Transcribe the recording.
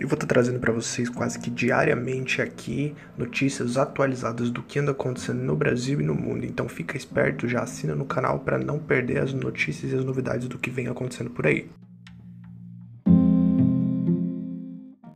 Eu vou estar trazendo para vocês quase que diariamente aqui notícias atualizadas do que anda acontecendo no Brasil e no mundo. Então fica esperto, já assina no canal para não perder as notícias e as novidades do que vem acontecendo por aí.